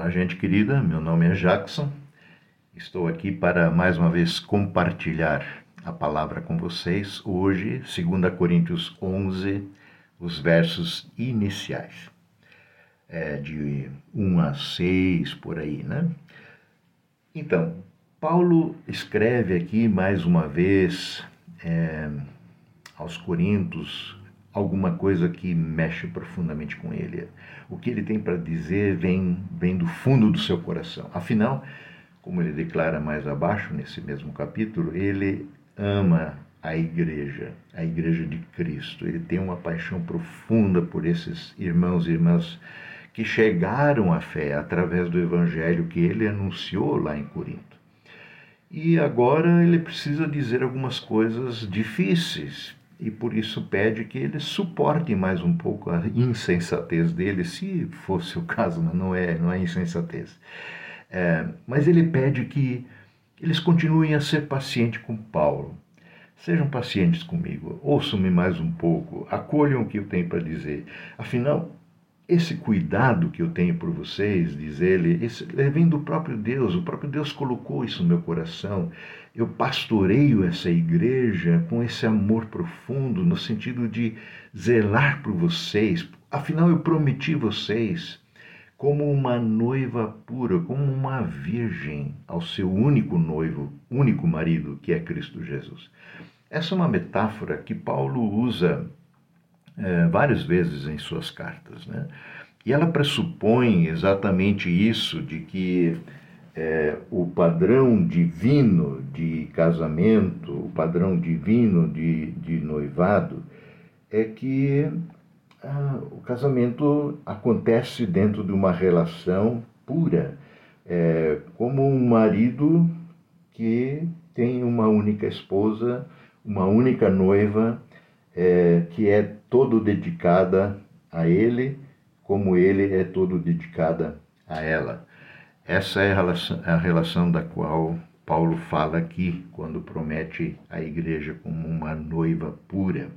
Olá, gente querida. Meu nome é Jackson. Estou aqui para mais uma vez compartilhar a palavra com vocês. Hoje, 2 Coríntios 11, os versos iniciais. É, de 1 a 6, por aí, né? Então, Paulo escreve aqui mais uma vez é, aos Coríntios alguma coisa que mexe profundamente com ele. O que ele tem para dizer vem, vem do fundo do seu coração. Afinal, como ele declara mais abaixo, nesse mesmo capítulo, ele ama a igreja, a igreja de Cristo. Ele tem uma paixão profunda por esses irmãos e irmãs que chegaram à fé através do evangelho que ele anunciou lá em Corinto. E agora ele precisa dizer algumas coisas difíceis e por isso pede que eles suportem mais um pouco a insensatez dele, se fosse o caso, mas não é, não é insensatez. É, mas ele pede que eles continuem a ser pacientes com Paulo. Sejam pacientes comigo, ouçam-me mais um pouco, acolham o que eu tenho para dizer. Afinal, esse cuidado que eu tenho por vocês, diz ele, esse, vem do próprio Deus, o próprio Deus colocou isso no meu coração. Eu pastoreio essa igreja com esse amor profundo, no sentido de zelar por vocês. Afinal, eu prometi vocês como uma noiva pura, como uma virgem ao seu único noivo, único marido, que é Cristo Jesus. Essa é uma metáfora que Paulo usa é, várias vezes em suas cartas. Né? E ela pressupõe exatamente isso, de que é, o padrão divino de casamento, o padrão divino de, de noivado, é que ah, o casamento acontece dentro de uma relação pura, é, como um marido que tem uma única esposa, uma única noiva, é, que é todo dedicada a ele, como ele é todo dedicada a ela. Essa é a relação, a relação da qual Paulo fala aqui, quando promete a igreja como uma noiva pura,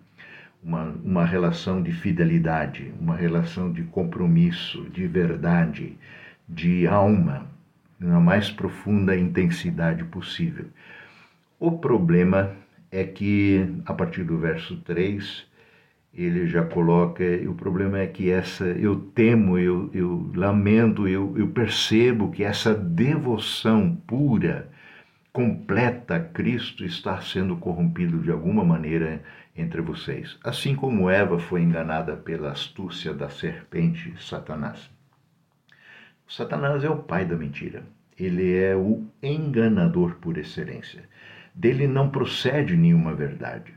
uma, uma relação de fidelidade, uma relação de compromisso, de verdade, de alma, na mais profunda intensidade possível. O problema é que, a partir do verso 3, ele já coloca, o problema é que essa, eu temo, eu, eu lamento, eu, eu percebo que essa devoção pura, completa a Cristo está sendo corrompido de alguma maneira entre vocês, assim como Eva foi enganada pela astúcia da serpente Satanás. Satanás é o pai da mentira. Ele é o enganador por excelência dele não procede nenhuma verdade.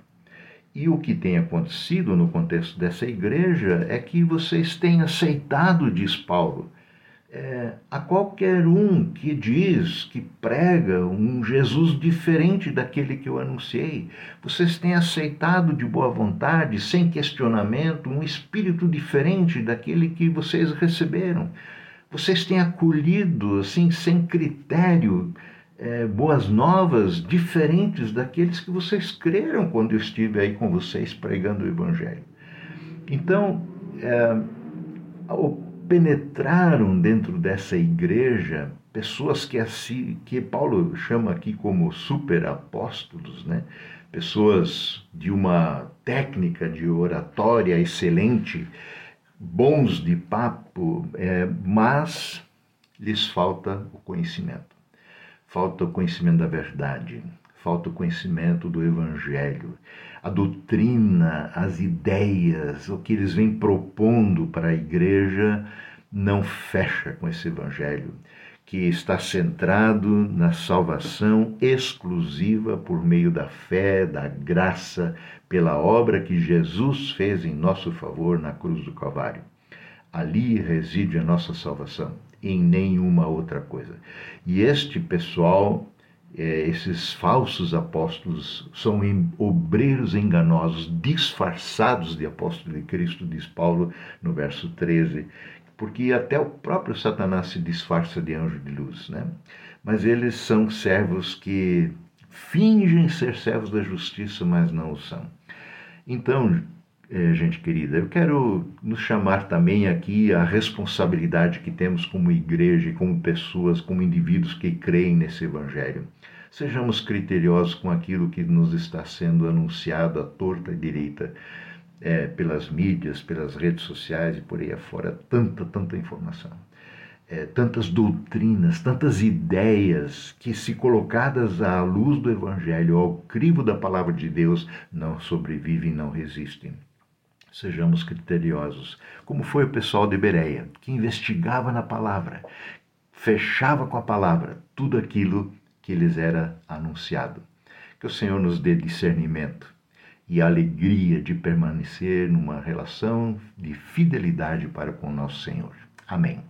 E o que tem acontecido no contexto dessa igreja é que vocês têm aceitado, diz Paulo, é, a qualquer um que diz, que prega um Jesus diferente daquele que eu anunciei. Vocês têm aceitado de boa vontade, sem questionamento, um espírito diferente daquele que vocês receberam. Vocês têm acolhido, assim, sem critério, é, boas novas diferentes daqueles que vocês creram quando eu estive aí com vocês pregando o Evangelho. Então, é, penetraram dentro dessa igreja pessoas que, assim, que Paulo chama aqui como superapóstolos, né? pessoas de uma técnica de oratória excelente, bons de papo, é, mas lhes falta o conhecimento falta o conhecimento da verdade, falta o conhecimento do Evangelho, a doutrina, as ideias, o que eles vêm propondo para a igreja não fecha com esse Evangelho, que está centrado na salvação exclusiva por meio da fé, da graça, pela obra que Jesus fez em nosso favor na cruz do Calvário. Ali reside a nossa salvação em nenhuma outra coisa. E este pessoal, é, esses falsos apóstolos, são obreiros enganosos, disfarçados de apóstolos de Cristo, diz Paulo no verso 13, porque até o próprio Satanás se disfarça de anjo de luz, né? Mas eles são servos que fingem ser servos da justiça, mas não o são. Então, gente querida, eu quero nos chamar também aqui a responsabilidade que temos como igreja, como pessoas, como indivíduos que creem nesse Evangelho. Sejamos criteriosos com aquilo que nos está sendo anunciado à torta e direita é, pelas mídias, pelas redes sociais e por aí afora. Tanta, tanta informação. É, tantas doutrinas, tantas ideias que, se colocadas à luz do Evangelho, ao crivo da palavra de Deus, não sobrevivem, não resistem sejamos criteriosos, como foi o pessoal de Bereia, que investigava na palavra, fechava com a palavra tudo aquilo que lhes era anunciado. Que o Senhor nos dê discernimento e alegria de permanecer numa relação de fidelidade para com o nosso Senhor. Amém.